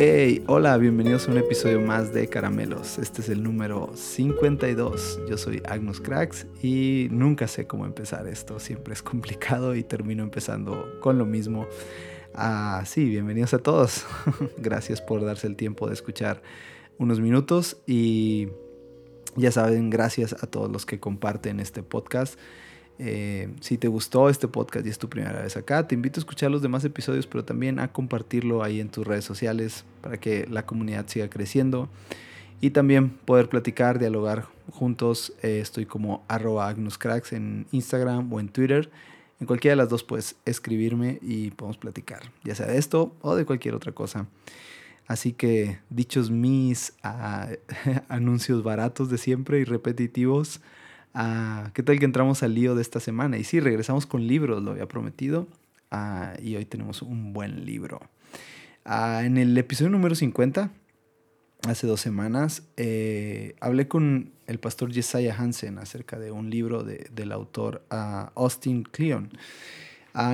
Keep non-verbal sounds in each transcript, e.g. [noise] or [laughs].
Hey, hola, bienvenidos a un episodio más de Caramelos. Este es el número 52. Yo soy Agnus Cracks y nunca sé cómo empezar esto. Siempre es complicado y termino empezando con lo mismo. Ah, sí, bienvenidos a todos. [laughs] gracias por darse el tiempo de escuchar unos minutos y ya saben, gracias a todos los que comparten este podcast. Eh, si te gustó este podcast y es tu primera vez acá, te invito a escuchar los demás episodios, pero también a compartirlo ahí en tus redes sociales para que la comunidad siga creciendo y también poder platicar, dialogar juntos. Eh, estoy como arroba agnuscracks en Instagram o en Twitter. En cualquiera de las dos puedes escribirme y podemos platicar, ya sea de esto o de cualquier otra cosa. Así que, dichos mis ah, [laughs] anuncios baratos de siempre y repetitivos, ¿Qué tal que entramos al lío de esta semana? Y sí, regresamos con libros, lo había prometido. Ah, y hoy tenemos un buen libro. Ah, en el episodio número 50, hace dos semanas, eh, hablé con el pastor Jesiah Hansen acerca de un libro del autor Austin Kleon.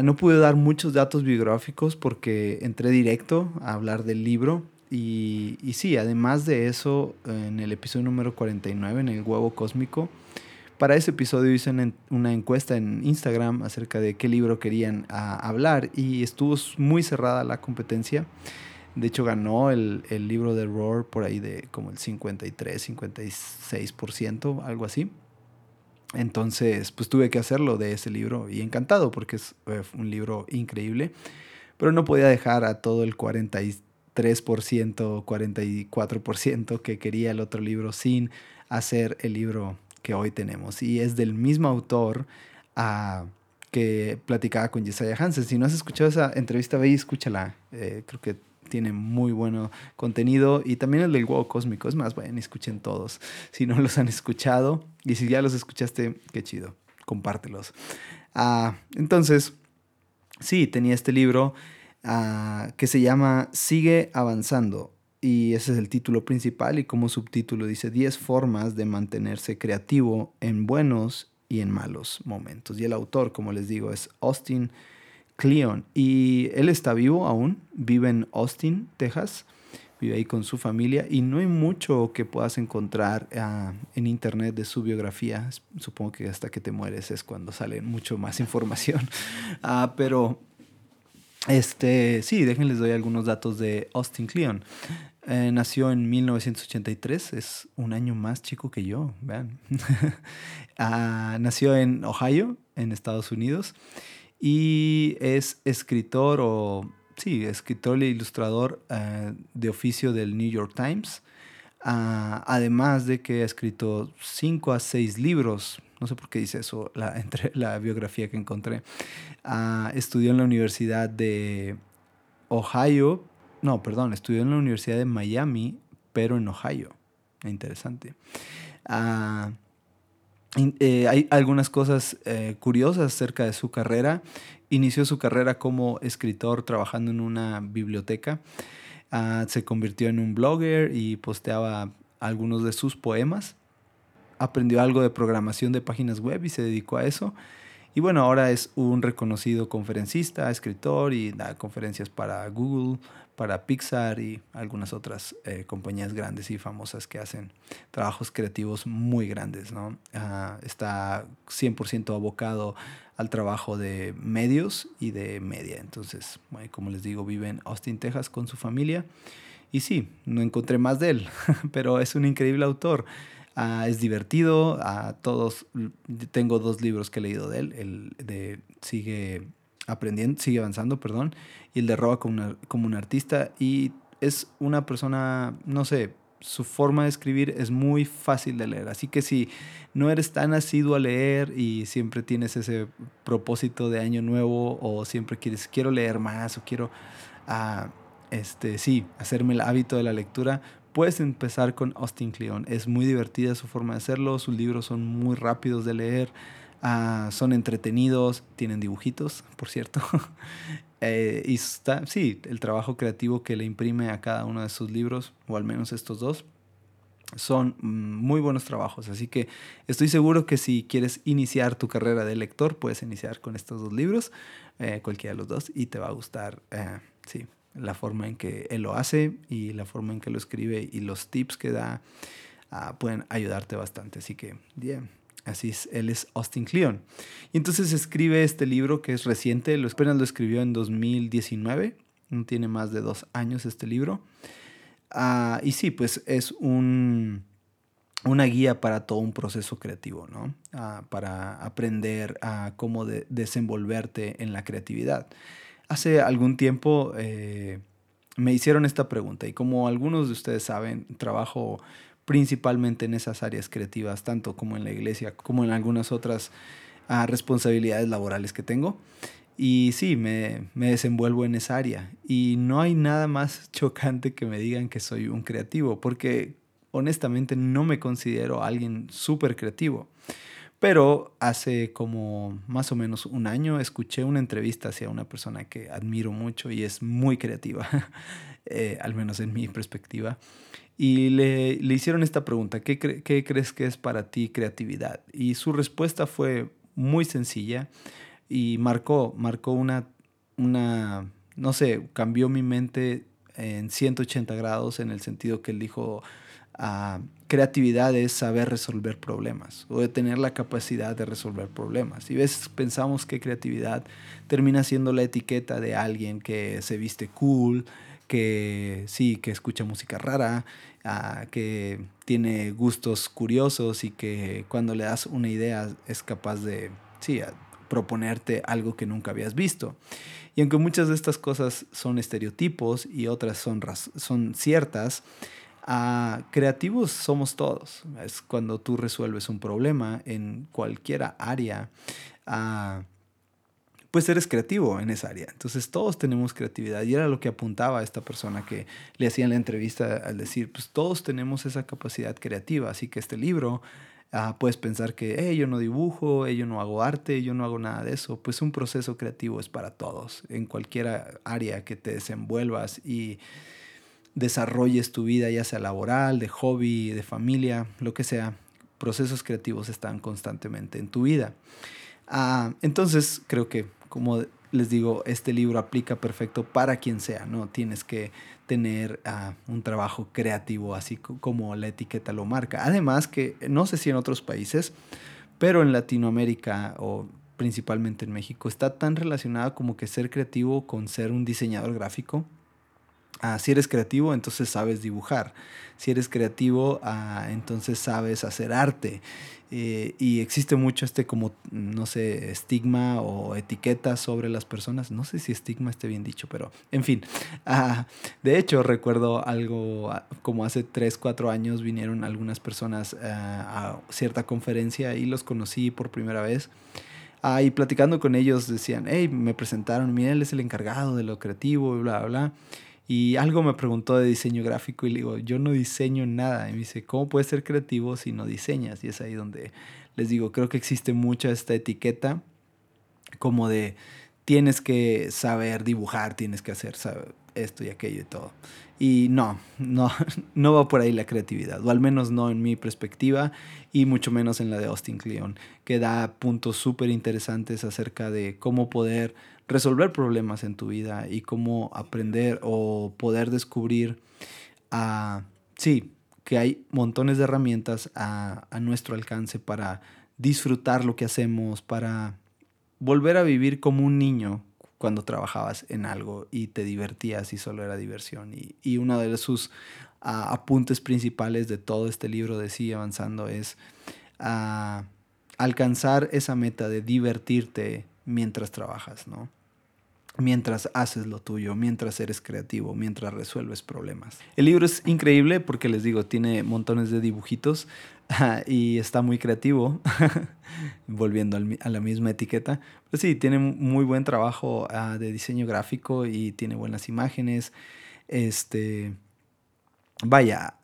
no pude dar muchos datos biográficos porque entré directo a hablar del libro. Y, y sí, además de eso, en el episodio número 49, en el huevo cósmico, para ese episodio hice una encuesta en Instagram acerca de qué libro querían ah, hablar y estuvo muy cerrada la competencia. De hecho, ganó el, el, libro de Roar por ahí de como el 53, 56%, algo así. Entonces, pues tuve que hacerlo de ese libro y encantado porque es eh, un libro increíble. Pero no podía dejar a todo el 43%, 44% que quería el otro libro sin hacer el libro que hoy tenemos. Y es del mismo autor ah, que platicaba con Jesiah Hansen. Si no has escuchado esa entrevista, ve y escúchala. Eh, creo que tiene muy buen contenido. Y también el del huevo cósmico. Es más, vayan escuchen todos. Si no los han escuchado. Y si ya los escuchaste, qué chido. Compártelos. Ah, entonces, sí, tenía este libro ah, que se llama Sigue avanzando y ese es el título principal y como subtítulo dice 10 formas de mantenerse creativo en buenos y en malos momentos. Y el autor, como les digo, es Austin Kleon y él está vivo aún, vive en Austin, Texas, vive ahí con su familia y no hay mucho que puedas encontrar ah, en internet de su biografía. Supongo que hasta que te mueres es cuando sale mucho más [laughs] información. Ah, pero este, sí, déjenles doy algunos datos de Austin Kleon. Eh, nació en 1983, es un año más chico que yo, vean. [laughs] Ah, nació en Ohio, en Estados Unidos, y es escritor o, sí, escritor e ilustrador eh, de oficio del New York Times, ah, además de que ha escrito cinco a seis libros, no sé por qué dice eso la, [laughs] entre la biografía que encontré. Ah, estudió en la Universidad de Ohio, no, perdón, estudió en la Universidad de Miami, pero en Ohio. Interesante. Ah, eh, hay algunas cosas eh, curiosas acerca de su carrera. Inició su carrera como escritor trabajando en una biblioteca. Ah, se convirtió en un blogger y posteaba algunos de sus poemas. Aprendió algo de programación de páginas web y se dedicó a eso. Y bueno, ahora es un reconocido conferencista, escritor y da conferencias para Google, para Pixar y algunas otras eh, compañías grandes y famosas que hacen trabajos creativos muy grandes. ¿no? Ah, está 100% abocado al trabajo de medios y de media. Entonces, como les digo, vive en Austin, Texas con su familia. Y sí, no encontré más de él, [laughs] pero es un increíble autor. Ah, es divertido, a ah, todos, tengo dos libros que he leído de él, el de Sigue aprendiendo, sigue avanzando, perdón, y el de Roba como, como un artista. Y es una persona, no sé, su forma de escribir es muy fácil de leer. Así que si no eres tan asiduo a leer y siempre tienes ese propósito de año nuevo o siempre quieres, quiero leer más o quiero, uh, este, sí, hacerme el hábito de la lectura, puedes empezar con Austin Kleon. Es muy divertida su forma de hacerlo, sus libros son muy rápidos de leer. Ah, son entretenidos, tienen dibujitos, por cierto. [laughs] Eh, y está, sí, el trabajo creativo que le imprime a cada uno de sus libros, o al menos estos dos, son mm, muy buenos trabajos. Así que estoy seguro que si quieres iniciar tu carrera de lector, puedes iniciar con estos dos libros, eh, cualquiera de los dos, y te va a gustar, eh, sí, la forma en que él lo hace y la forma en que lo escribe y los tips que da ah, pueden ayudarte bastante. Así que, bien. Así es, él es Austin Kleon. Y entonces escribe este libro que es reciente, lo, apenas lo escribió en 2019, no tiene más de dos años este libro. Ah, y sí, pues es un, una guía para todo un proceso creativo, ¿no? Ah, para aprender a cómo desenvolverte en la creatividad. Hace algún tiempo eh, me hicieron esta pregunta y como algunos de ustedes saben, trabajo principalmente en esas áreas creativas, tanto como en la iglesia, como en algunas otras ah, responsabilidades laborales que tengo. Y sí, me, me, desenvuelvo en esa área. Y no hay nada más [laughs] chocante que me digan que soy un creativo, porque honestamente no me considero alguien súper creativo. Pero hace como más o menos un año escuché una entrevista hacia una persona que admiro mucho y es muy creativa, [laughs] eh, al menos en mi perspectiva. Y le, le hicieron esta pregunta, ¿qué, ¿qué, crees que es para ti creatividad? Y su respuesta fue muy sencilla y marcó, marcó una, una, no sé, cambió mi mente en 180 grados en el sentido que él dijo, ah, creatividad es saber resolver problemas o de tener la capacidad de resolver problemas. Y a veces pensamos que creatividad termina siendo la etiqueta de alguien que se viste cool, que sí, que escucha música rara, ah, que tiene gustos curiosos y que cuando le das una idea es capaz de, sí, proponerte algo que nunca habías visto. Y aunque muchas de estas cosas son estereotipos y otras son, son ciertas, ah, creativos somos todos. Es cuando tú resuelves un problema en cualquier área. Uh, pues eres creativo en esa área. Entonces todos tenemos creatividad y era lo que apuntaba esta persona que le hacía la entrevista al decir, pues todos tenemos esa capacidad creativa, así que este libro ah, puedes pensar que yo no dibujo, yo no hago arte, yo no hago nada de eso. Pues un proceso creativo es para todos, en cualquier área que te desenvuelvas y desarrolles tu vida, ya sea laboral, de hobby, de familia, lo que sea. Procesos creativos están constantemente en tu vida. Ah, entonces creo que como les digo, este libro aplica perfecto para quien sea, ¿no? Tienes que tener ah, un trabajo creativo, así como la etiqueta lo marca. Además que, no sé si en otros países, pero en Latinoamérica o principalmente en México, está tan relacionada como que ser creativo con ser un diseñador gráfico. Ah, si eres creativo, entonces sabes dibujar. Si eres creativo, ah, entonces sabes hacer arte. Eh, y existe mucho este como, no sé, estigma o etiqueta sobre las personas. No sé si estigma esté bien dicho, pero en fin. Ah, de hecho, recuerdo algo ah, como hace 3, 4 años vinieron algunas personas ah, a cierta conferencia y los conocí por primera vez. y platicando con ellos decían, hey, me presentaron, mira, él es el encargado de lo creativo, bla, bla, bla. Y algo me preguntó de diseño gráfico y le digo, yo no diseño nada. Y me dice, ¿cómo puedes ser creativo si no diseñas? Y es ahí donde les digo, creo que existe mucha esta etiqueta como de tienes que saber dibujar, tienes que hacer esto y aquello y todo. Y no, no, [laughs] no va por ahí la creatividad, o al menos no en mi perspectiva y mucho menos en la de Austin Kleon, que da puntos súper interesantes acerca de cómo poder resolver problemas en tu vida y cómo aprender o poder descubrir, sí, que hay montones de herramientas a, a nuestro alcance para disfrutar lo que hacemos, para volver a vivir como un niño cuando trabajabas en algo y te divertías y solo era diversión. Y, y uno de sus apuntes principales de todo este libro de Sigue Avanzando es alcanzar esa meta de divertirte mientras trabajas, ¿no? Mientras haces lo tuyo, mientras eres creativo, mientras resuelves problemas. El libro es increíble porque les digo, tiene montones de dibujitos [laughs] y está muy creativo, [laughs] volviendo a la misma etiqueta. Pero sí, tiene muy buen trabajo ah, de diseño gráfico y tiene buenas imágenes. Este, vaya,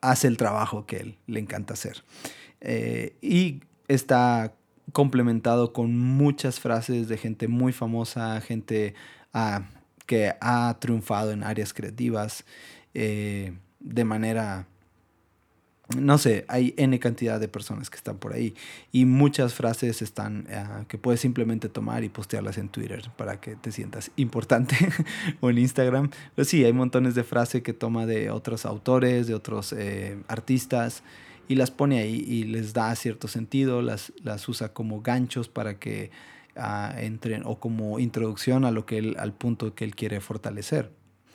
hace el trabajo que él le encanta hacer. Eh, y está complementado con muchas frases de gente muy famosa, gente ah, que ha triunfado en áreas creativas eh, de manera no sé, hay N cantidad de personas que están por ahí y muchas frases están ah, que puedes simplemente tomar y postearlas en Twitter para que te sientas importante [laughs] o en Instagram. Pero sí, hay montones de frases que toma de otros autores, de otros eh, artistas y las pone ahí y les da cierto sentido, las, las usa como ganchos para que ah, entren o como introducción a lo que él, al punto que él quiere fortalecer.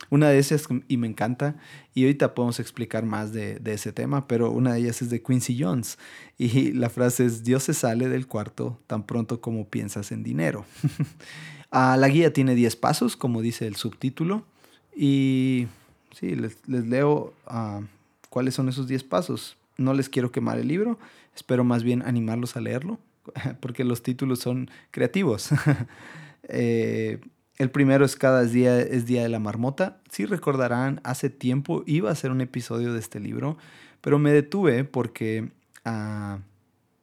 Una de esas, y me encanta, y ahorita podemos explicar más de, ese tema, pero una de ellas es de Quincy Jones. Y [laughs] la frase es, Dios se sale del cuarto tan pronto como piensas en dinero. [laughs] Ah, la guía tiene 10 pasos, como dice el subtítulo. Y sí, les, leo ah, cuáles son esos 10 pasos. No les quiero quemar el libro, espero más bien animarlos a leerlo, [laughs] porque los títulos son creativos. [laughs] eh, el primero es cada día es Día de la Marmota. Si recordarán, hace tiempo iba a hacer un episodio de este libro, pero me detuve porque ah,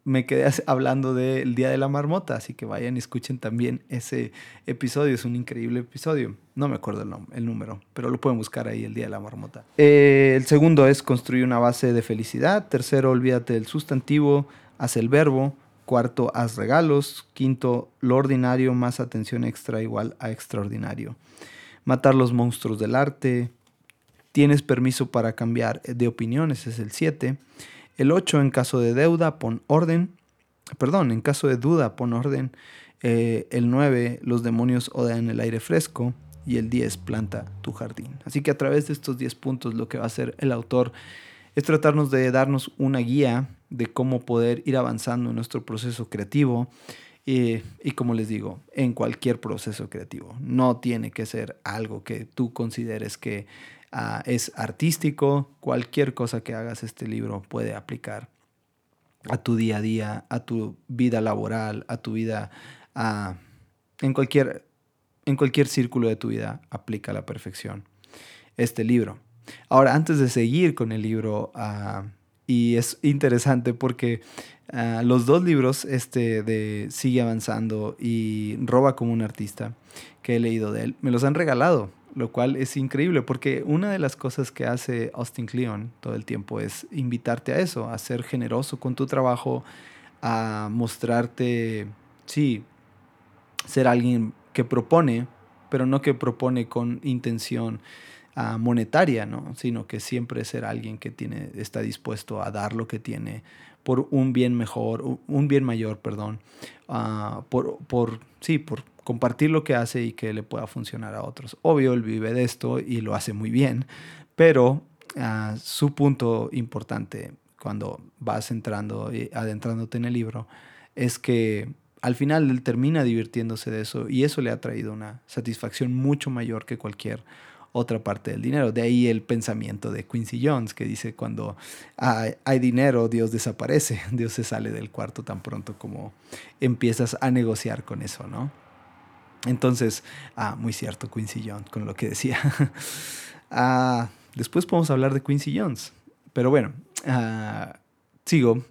me quedé hablando del Día de la Marmota, así que vayan y escuchen también ese episodio, es un increíble episodio. No me acuerdo el, el número, pero lo pueden buscar ahí, el Día de la Marmota. Eh, el segundo es construir una base de felicidad. Tercero, olvídate del sustantivo, haz el verbo. Cuarto, haz regalos. Quinto, lo ordinario más atención extra igual a extraordinario. Matar los monstruos del arte. Tienes permiso para cambiar de opiniones, es el 7. El 8, en caso de deuda, pon orden. Perdón, en caso de duda, pon orden. Eh, el 9, los demonios odian el aire fresco. Y el 10, planta tu jardín. Así que a través de estos 10 puntos lo que va a hacer el autor es tratarnos de darnos una guía de cómo poder ir avanzando en nuestro proceso creativo. Y, como les digo, en cualquier proceso creativo. No tiene que ser algo que tú consideres que ah, es artístico. Cualquier cosa que hagas este libro puede aplicar a tu día a día, a tu vida laboral, a tu vida, en, cualquier, en cualquier círculo de tu vida aplica a la perfección este libro. Ahora, antes de seguir con el libro, ah, y es interesante porque los dos libros, este de Sigue avanzando y Roba como un artista, que he leído de él, me los han regalado, lo cual es increíble porque una de las cosas que hace Austin Kleon todo el tiempo es invitarte a eso, a ser generoso con tu trabajo, a mostrarte, sí, ser alguien que propone, pero no que propone con intención monetaria, ¿no? sino que siempre ser alguien que tiene, está dispuesto a dar lo que tiene por un bien mejor, un bien mayor, perdón, uh, por, por, sí, por compartir lo que hace y que le pueda funcionar a otros. Obvio, él vive de esto y lo hace muy bien, pero uh, su punto importante cuando vas entrando y adentrándote en el libro es que al final él termina divirtiéndose de eso y eso le ha traído una satisfacción mucho mayor que cualquier otra parte del dinero. De ahí el pensamiento de Quincy Jones, que dice, cuando hay, dinero, Dios desaparece, [laughs] Dios se sale del cuarto tan pronto como empiezas a negociar con eso, ¿no? Entonces, ah, muy cierto Quincy Jones con lo que decía. [laughs] ah, después podemos hablar de Quincy Jones, pero bueno, ah, sigo,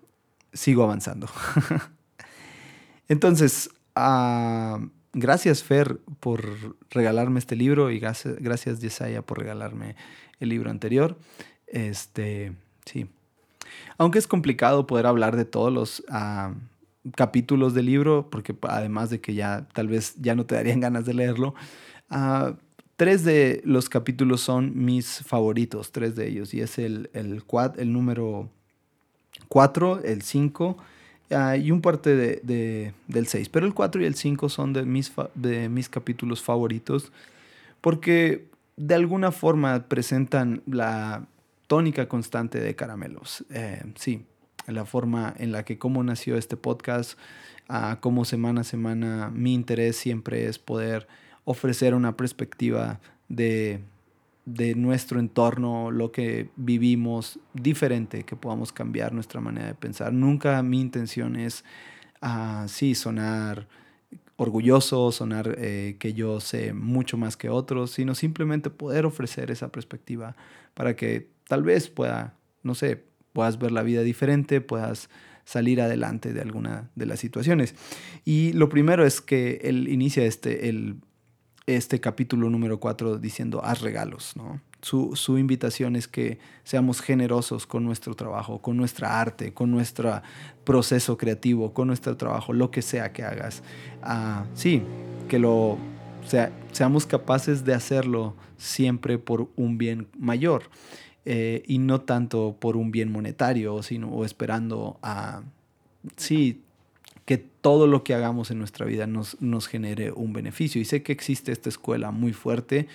sigo avanzando. [laughs] Entonces, ah, gracias Fer por regalarme este libro y gracias, Yesaya por regalarme el libro anterior. Este, sí. Aunque es complicado poder hablar de todos los ah, capítulos del libro, porque además de que ya tal vez ya no te darían [laughs] ganas de leerlo, uh, tres de los capítulos son mis favoritos, tres de ellos, y es el, el, el número 4, el 5 Ah, y un parte de, del 6. Pero el 4 y el 5 son de mis, de mis capítulos favoritos porque de alguna forma presentan la tónica constante de Caramelos. Eh, sí, la forma en la que cómo nació este podcast, uh, cómo semana a semana mi interés siempre es poder ofrecer una perspectiva de de nuestro entorno, lo que vivimos, diferente, que podamos cambiar nuestra manera de pensar. Nunca mi intención es, uh, sí, sonar orgulloso, sonar eh, que yo sé mucho más que otros, sino simplemente poder ofrecer esa perspectiva para que tal vez pueda, no sé, puedas ver la vida diferente, puedas salir adelante de alguna de las situaciones. Y lo primero es que él inicia este, el este capítulo número 4 diciendo haz regalos, ¿no? Su, su, invitación es que seamos generosos con nuestro trabajo, con nuestra arte, con nuestro proceso creativo, con nuestro trabajo, lo que sea que hagas. Uh, sí, que lo sea, seamos capaces de hacerlo siempre por un bien mayor eh, y no tanto por un bien monetario, sino esperando a, sí, que todo lo que hagamos en nuestra vida nos, nos genere un beneficio. Y sé que existe esta escuela muy fuerte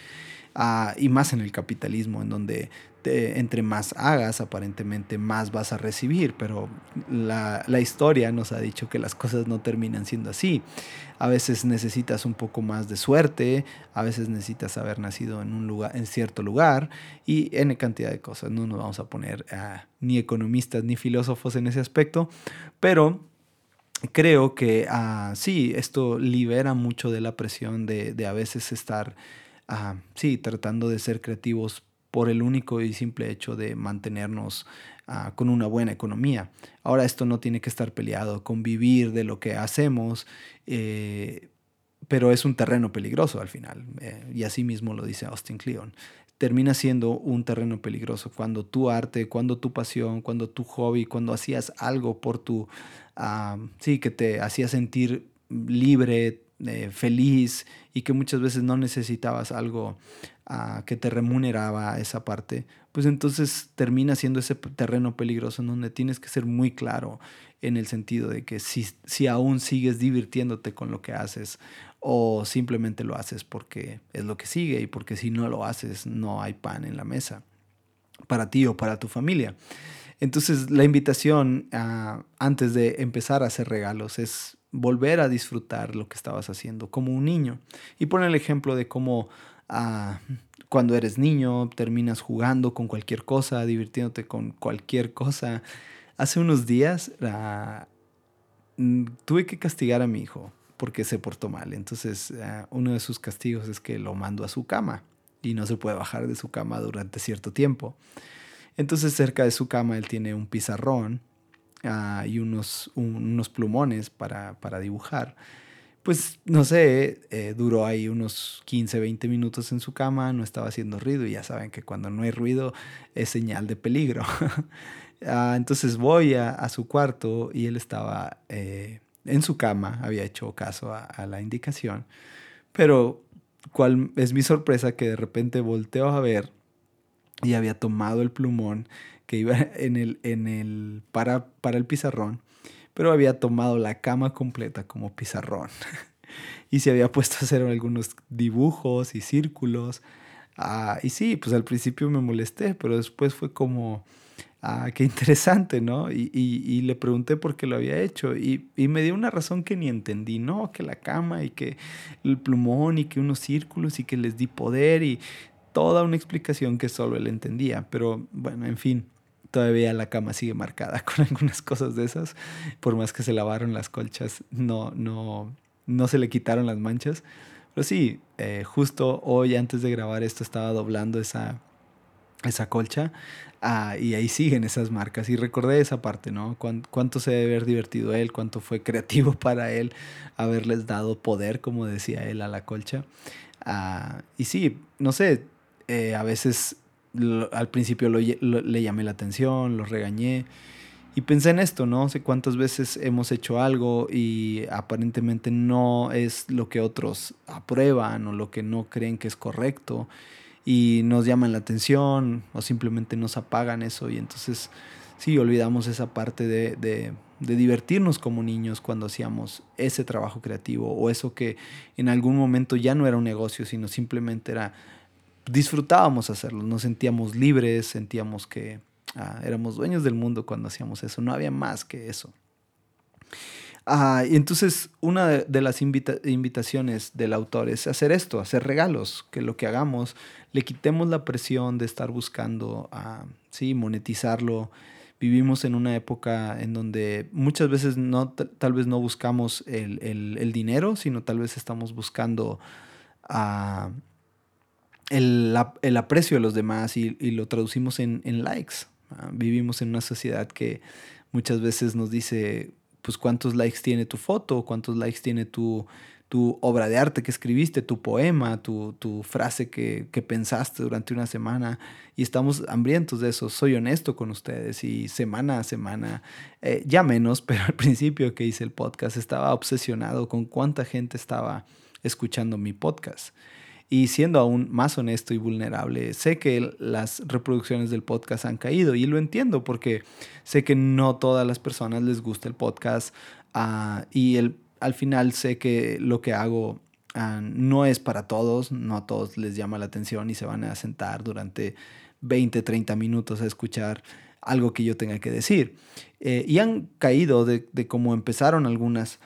uh, y más en el capitalismo, en donde entre más hagas, aparentemente más vas a recibir, pero la, la, historia nos ha dicho que las cosas no terminan siendo así. A veces necesitas un poco más de suerte, a veces necesitas haber nacido en un lugar, en cierto lugar y en cantidad de cosas. No nos vamos a poner uh, ni economistas ni filósofos en ese aspecto, pero creo que uh, sí, esto libera mucho de la presión de, de a veces estar, sí, tratando de ser creativos por el único y simple hecho de mantenernos uh, con una buena economía. Ahora esto no tiene que estar peleado con vivir de lo que hacemos, eh, pero es un terreno peligroso al final, eh, y así mismo lo dice Austin Kleon. Termina siendo un terreno peligroso cuando tu arte, cuando tu pasión, cuando tu hobby, cuando hacías algo por tu sí, que te hacía sentir libre, eh, feliz y que muchas veces no necesitabas algo uh, que te remuneraba esa parte, pues entonces termina siendo ese terreno peligroso en donde tienes que ser muy claro en el sentido de que si, si aún sigues divirtiéndote con lo que haces o simplemente lo haces porque es lo que sigue y porque si no lo haces no hay pan en la mesa para ti o para tu familia. Entonces la invitación uh, antes de empezar a hacer regalos es volver a disfrutar lo que estabas haciendo como un niño. Y poner el ejemplo de cómo uh, cuando eres niño terminas jugando con cualquier cosa, divirtiéndote con cualquier cosa. Hace unos días uh, tuve que castigar a mi hijo porque se portó mal. Entonces uno de sus castigos es que lo mando a su cama y no se puede bajar de su cama durante cierto tiempo. Entonces cerca de su cama él tiene un pizarrón uh, y unos, un, unos plumones para, para, dibujar. Pues no sé, eh, duró ahí unos 15, 20 minutos en su cama, no estaba haciendo ruido y ya saben que cuando no hay ruido es señal de peligro. uh, [laughs] entonces voy a, a, su cuarto y él estaba eh, en su cama, había hecho caso a, a la indicación, pero cuál es mi sorpresa que de repente volteo a ver y había tomado el plumón que iba [laughs] en el, en el, para, para el pizarrón, pero había tomado la cama completa como pizarrón. [laughs] y se había puesto a hacer algunos dibujos y círculos. Ah, y sí, pues al principio me molesté, pero después fue como, ah, qué interesante, ¿no? Y, y, y, le pregunté por qué lo había hecho y, y, me dio una razón que ni entendí, ¿no? Que la cama y que el plumón y que unos círculos y que les di poder y toda una explicación que solo él entendía. Pero bueno, en fin, todavía la cama sigue marcada [laughs] con algunas cosas de esas. Por más que se lavaron las colchas, no, no, no se le quitaron las manchas. Pero sí, eh, justo hoy antes de grabar esto estaba doblando esa, esa colcha ah, y ahí siguen esas marcas. Y recordé esa parte, ¿no? cuánto se debe haber divertido él, cuánto fue creativo [laughs] para él haberles dado poder, como decía él, a la colcha. Ah, y sí, no sé, eh, a veces al principio le llamé la atención, lo regañé. Y pensé en esto, ¿no? sé cuántas veces hemos hecho algo y aparentemente no es lo que otros aprueban o lo que no creen que es correcto y nos llaman la atención o simplemente nos apagan eso y entonces sí, olvidamos esa parte de, de, de divertirnos como niños cuando hacíamos ese trabajo creativo o eso que en algún momento ya no era un negocio, sino simplemente era disfrutábamos hacerlo, nos sentíamos libres, sentíamos que ah, éramos dueños del mundo cuando hacíamos eso, no había más que eso. Ah, y entonces una de, las invitaciones del autor es hacer esto, hacer regalos, que lo que hagamos le quitemos la presión de estar buscando uh, sí, monetizarlo. Vivimos en una época en donde muchas veces no, tal vez no buscamos el, el, el dinero, sino tal vez estamos buscando a el, el, aprecio de los demás y, y lo traducimos en, en likes. Vivimos en una sociedad que muchas veces nos dice, pues cuántos likes tiene tu foto, cuántos likes tiene tu, tu obra de arte que escribiste, tu poema, tu, tu frase que, que, pensaste durante una semana. Y estamos hambrientos de eso. Soy honesto con ustedes y semana a semana, eh, ya menos, [laughs] pero al principio que hice el podcast estaba obsesionado con cuánta gente estaba escuchando mi podcast. Y siendo aún más honesto y vulnerable, sé que las reproducciones del podcast han caído y lo entiendo porque sé que no todas las personas les gusta el podcast uh, y el al final sé que lo que hago ah, no es para todos, no a todos les llama la atención y se van a sentar durante 20, 30 minutos a escuchar algo que yo tenga que decir. Eh, y han caído de, de cómo empezaron algunas,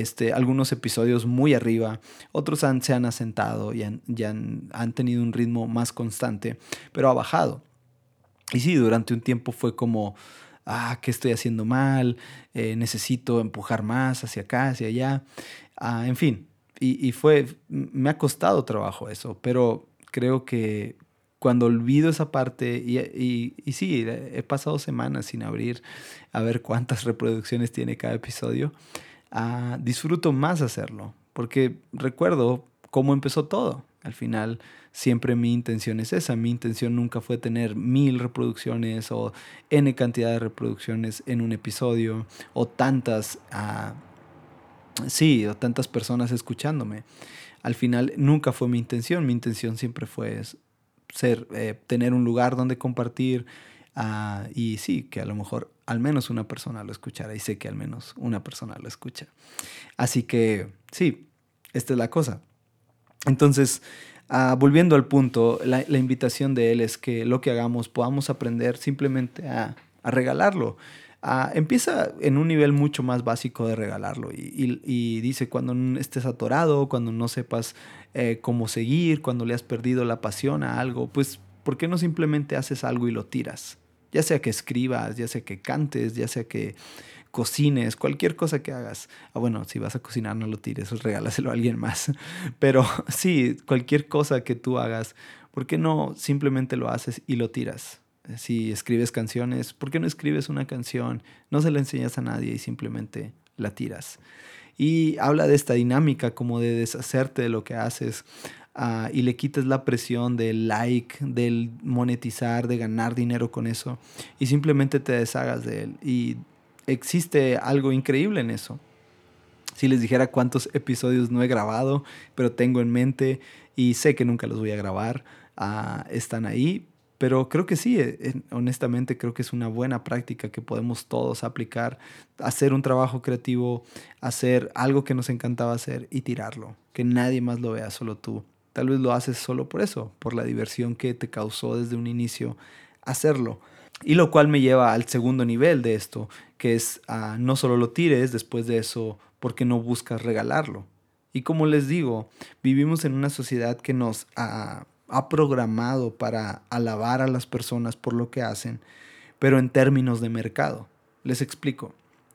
este, algunos episodios muy arriba, otros han, se han asentado y, han, han, han tenido un ritmo más constante, pero ha bajado. Y sí, durante un tiempo fue como ah, ¿qué estoy haciendo mal? Eh, necesito empujar más hacia acá, hacia allá. Ah, en fin, y, fue, me ha costado trabajo eso, pero creo que cuando olvido esa parte, y, y, y, sí, he pasado semanas sin abrir a ver cuántas [laughs] reproducciones tiene cada episodio, ah, disfruto más hacerlo, porque recuerdo cómo empezó todo. Al final, siempre mi intención es esa. Mi intención nunca fue tener mil reproducciones o n cantidad de reproducciones en un episodio o tantas, uh, sí, o tantas personas escuchándome. Al final nunca fue mi intención. Mi intención siempre fue ser, eh, tener un lugar donde compartir uh, y sí, que a lo mejor al menos una persona lo escuchara y sé que al menos una persona lo escucha. Así que sí, esta es la cosa. Entonces, Ah, volviendo al punto, la, invitación de él es que lo que hagamos podamos aprender simplemente a, regalarlo. Ah, empieza en un nivel mucho más básico de regalarlo y, dice cuando estés atorado, cuando no sepas eh, cómo seguir, cuando le has perdido la pasión a algo, pues ¿por qué no simplemente haces algo y lo tiras? Ya sea que escribas, ya sea que cantes, ya sea que cocines, cualquier cosa que hagas. Ah, bueno, si vas a cocinar, no lo tires, [laughs] regálaselo a alguien más. [laughs] Pero [laughs] sí, cualquier cosa que tú hagas, ¿por qué no simplemente lo haces y lo tiras? Si escribes canciones, ¿por qué no escribes una canción? No se la enseñas a nadie y simplemente la tiras. Y habla de esta dinámica como de deshacerte de lo que haces uh, y le quitas la presión del like, del monetizar, de ganar dinero con eso y simplemente te deshagas de él. Y existe algo increíble en eso. Si les dijera cuántos episodios no he grabado, pero tengo en mente y sé que nunca los voy a grabar, ah, están ahí. Pero creo que sí, eh, honestamente creo que es una buena práctica que podemos todos aplicar, hacer un trabajo creativo, hacer algo que nos encantaba hacer y tirarlo, que nadie más lo vea, solo tú. Tal vez lo haces solo por eso, por la diversión que te causó desde un inicio hacerlo. Y lo cual me lleva al segundo nivel de esto, que es uh, no solo lo tires, después de eso, porque no buscas regalarlo. Y como les digo, vivimos en una sociedad que nos ha, programado para alabar a las personas por lo que hacen, pero en términos de mercado. Les explico.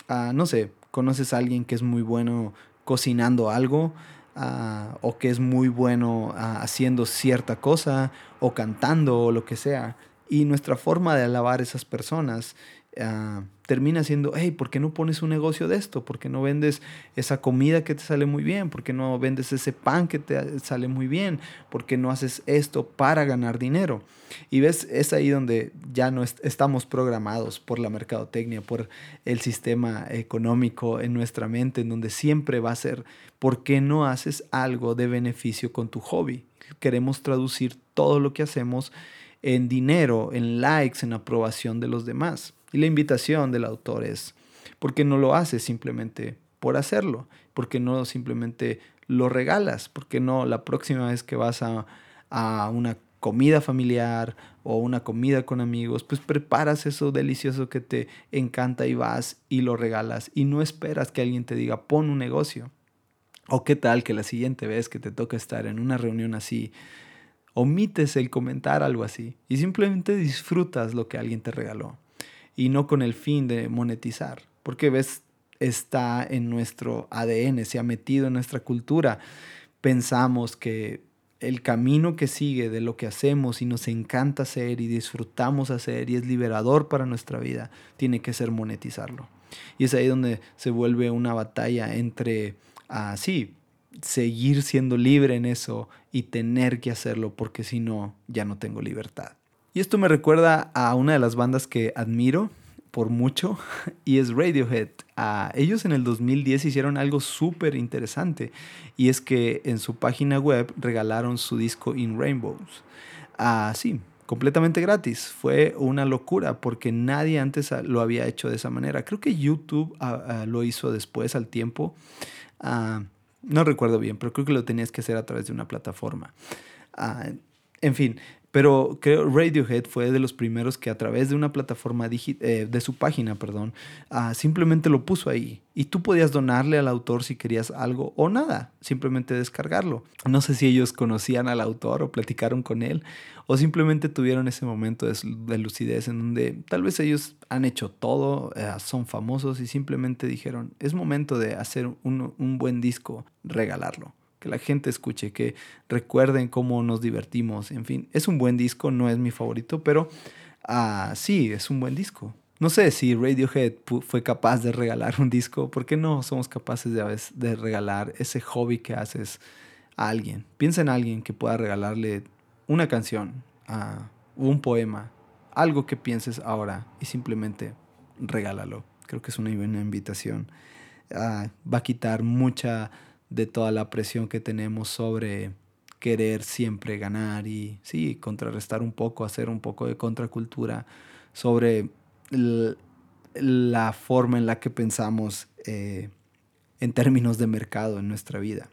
Uh, no sé, conoces a alguien que es muy bueno cocinando algo, Uh, o que es muy bueno uh, haciendo cierta cosa o cantando o lo que sea. Y nuestra forma de alabar a esas personas ah, termina siendo, hey, ¿por qué no pones un negocio de esto? ¿Por qué no vendes esa comida que te sale muy bien? ¿Por qué no vendes ese pan que te sale muy bien? ¿Por qué no haces esto para ganar dinero? Y ves, es ahí donde ya no estamos programados por la mercadotecnia, por el sistema económico en nuestra mente, en donde siempre va a ser, ¿por qué no haces algo de beneficio con tu hobby? Queremos traducir todo lo que hacemos en dinero, en likes, en aprobación de los demás. Y la invitación del autor es, ¿por qué no lo haces simplemente por hacerlo? ¿Por qué no simplemente lo regalas? ¿Por qué no la próxima vez que vas a, a una comida familiar o una comida con amigos, pues preparas eso delicioso que te encanta y vas y lo regalas y no esperas que alguien te diga pon un negocio. O qué tal que la siguiente vez que te toca estar en una reunión así, omites el comentar algo así y simplemente disfrutas lo que alguien te regaló y no con el fin de monetizar, porque ves, está en nuestro ADN, se ha metido en nuestra cultura. Pensamos que el camino que sigue de lo que hacemos y nos encanta hacer y disfrutamos hacer y es liberador para nuestra vida, tiene que ser monetizarlo. Y es ahí donde se vuelve una batalla entre a, sí, seguir siendo libre en eso y tener que hacerlo porque si no, ya no tengo libertad. Y esto me recuerda a una de las bandas que admiro por mucho [laughs] y es Radiohead. Ah, ellos en el 2010 hicieron algo súper interesante y es que en su página web regalaron su disco In Rainbows. Ah, sí, completamente gratis. Fue una locura porque nadie antes lo había hecho de esa manera. Creo que YouTube ah, lo hizo después al tiempo. no recuerdo bien, pero creo que lo tenías que hacer a través de una plataforma. en fin, pero creo Radiohead fue de los primeros que a través de una plataforma eh, de su página, perdón, ah, simplemente lo puso ahí. Y tú podías donarle al autor si querías algo o nada, simplemente descargarlo. No sé si ellos conocían al autor o platicaron con él o simplemente tuvieron ese momento de, lucidez en donde tal vez ellos han hecho todo, eh, son famosos y simplemente dijeron, es momento de hacer un buen disco, regalarlo que la gente escuche, que recuerden cómo nos divertimos, en fin, es un buen disco, no es mi favorito, pero ah, sí, es un buen disco. No sé si Radiohead fue capaz de regalar un disco, ¿por qué no somos capaces de, de regalar ese hobby que haces a alguien? Piensa en alguien que pueda regalarle una canción, uh, un poema, algo que pienses ahora y simplemente regálalo. Creo que es una buena invitación. Ah, va a quitar mucha de toda la presión que tenemos sobre querer siempre ganar y sí, contrarrestar un poco, hacer un poco de contracultura sobre la forma en la que pensamos eh, en términos de mercado en nuestra vida.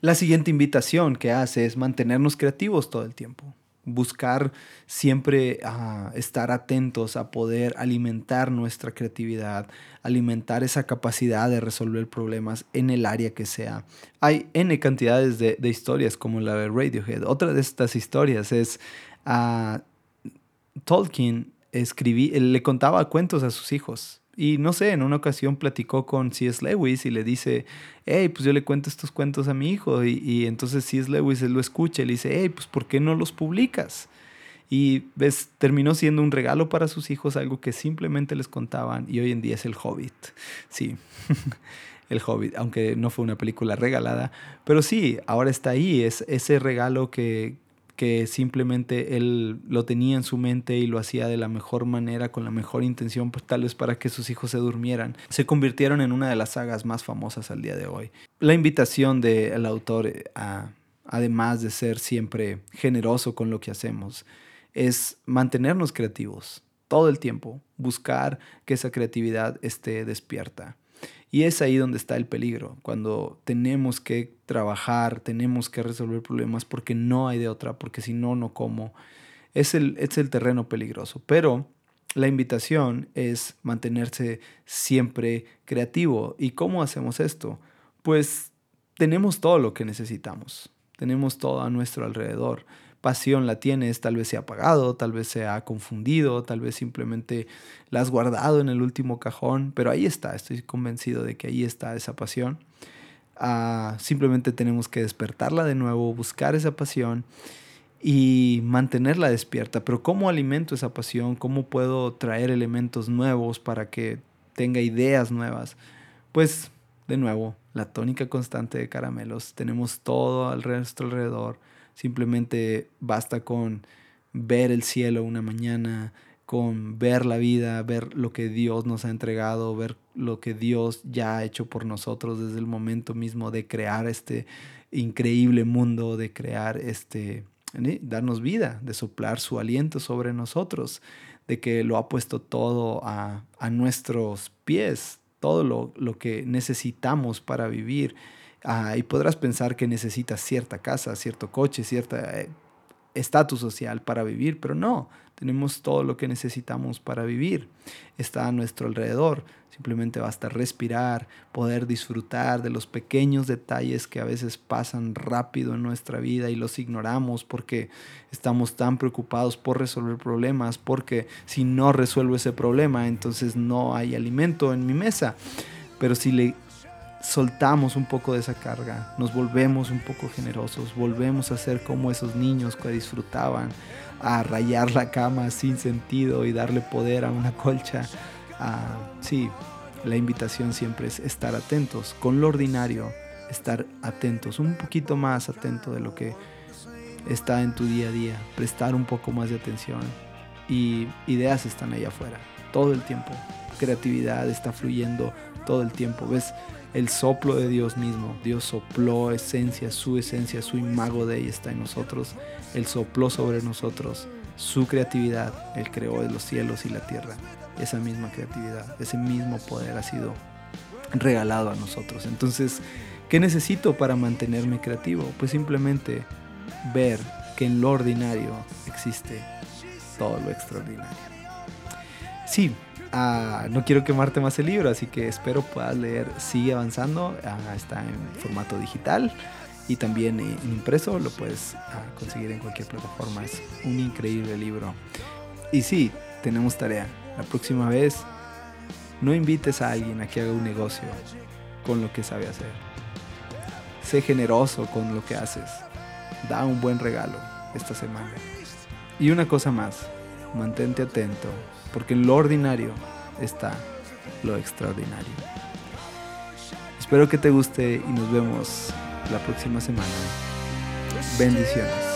La siguiente invitación que hace es mantenernos creativos todo el tiempo buscar siempre ah, estar atentos a poder alimentar nuestra creatividad, alimentar esa capacidad de resolver problemas en el área que sea. Hay N cantidades de, historias como la de Radiohead. Otra de estas historias es ah, Tolkien escribí, le contaba cuentos a sus hijos y no sé, en una ocasión platicó con C.S. Lewis y le dice, hey, pues yo le cuento estos cuentos a mi hijo. Y, y entonces C.S. Lewis él lo escucha y le dice, hey, pues ¿por qué no los publicas? Y ves, terminó siendo un regalo para sus hijos, algo que simplemente les contaban y hoy en día es el Hobbit. Sí, [laughs] el Hobbit, aunque no fue una película regalada, pero sí, ahora está ahí, es ese regalo que, que simplemente él lo tenía en su mente y lo hacía de la mejor manera, con la mejor intención, pues tal vez para que sus hijos se durmieran, se convirtieron en una de las sagas más famosas al día de hoy. La invitación del autor, eh, a, además de ser siempre generoso con lo que hacemos, es mantenernos creativos todo el tiempo, buscar que esa creatividad esté despierta. Y es ahí donde está el peligro, cuando tenemos que trabajar, tenemos que resolver problemas porque no hay de otra, porque si no, no como. Es el, es el terreno peligroso. Pero la invitación es mantenerse siempre creativo. ¿Y cómo hacemos esto? Pues tenemos todo lo que necesitamos, tenemos todo a nuestro alrededor pasión la tienes, tal vez se ha apagado, tal vez se ha confundido, tal vez simplemente la has guardado en el último cajón, pero ahí está, estoy convencido de que ahí está esa pasión. Ah, simplemente tenemos que despertarla de nuevo, buscar esa pasión y mantenerla despierta. Pero ¿cómo alimento esa pasión? ¿Cómo puedo traer elementos nuevos para que tenga ideas nuevas? Pues, de nuevo, la tónica constante de caramelos. Tenemos todo al resto alrededor Simplemente basta con ver el cielo una mañana, con ver la vida, ver lo que Dios nos ha entregado, ver lo que Dios ya ha hecho por nosotros desde el momento mismo de crear este increíble mundo, de crear este, darnos vida, de soplar su aliento sobre nosotros, de que lo ha puesto todo a, a nuestros pies, todo lo, lo que necesitamos para vivir. Ah, y podrás pensar que necesitas cierta casa, cierto coche, cierto eh, estatus social para vivir, pero no, tenemos todo lo que necesitamos para vivir. Está a nuestro alrededor. Simplemente basta respirar, poder disfrutar de los pequeños detalles que a veces pasan rápido en nuestra vida y los ignoramos porque estamos tan preocupados por resolver problemas, porque si no resuelvo ese problema, entonces no hay alimento en mi mesa. Pero si le soltamos un poco de esa carga, nos volvemos un poco generosos, volvemos a ser como esos niños que disfrutaban, a rayar la cama sin sentido y darle poder a una [laughs] colcha. sí, la invitación siempre es estar atentos, con lo ordinario, estar atentos, un poquito más atento de lo que está en tu día a día, prestar un poco más de atención y ideas están allá afuera, todo el tiempo, creatividad está fluyendo todo el tiempo, ves el soplo de Dios mismo, Dios sopló esencia, su esencia, su imago de ella está en nosotros, Él sopló sobre nosotros su creatividad, Él creó los cielos y la tierra, esa misma creatividad, ese mismo poder ha sido regalado a nosotros. Entonces, ¿qué necesito para mantenerme creativo? Pues simplemente ver que en lo ordinario existe todo lo extraordinario. Sí, no quiero quemarte más el libro, así que espero puedas leer. Sigue avanzando, ah, está en formato digital y también en impreso, lo puedes ah, conseguir en cualquier plataforma. Es un increíble libro. Y sí, tenemos tarea. La próxima vez, no invites a alguien a que haga un negocio con lo que sabe hacer. Sé generoso con lo que haces da un buen regalo esta semana. Y una cosa más, mantente atento, porque en lo ordinario está lo extraordinario. Espero que te guste y nos vemos la próxima semana. Bendiciones.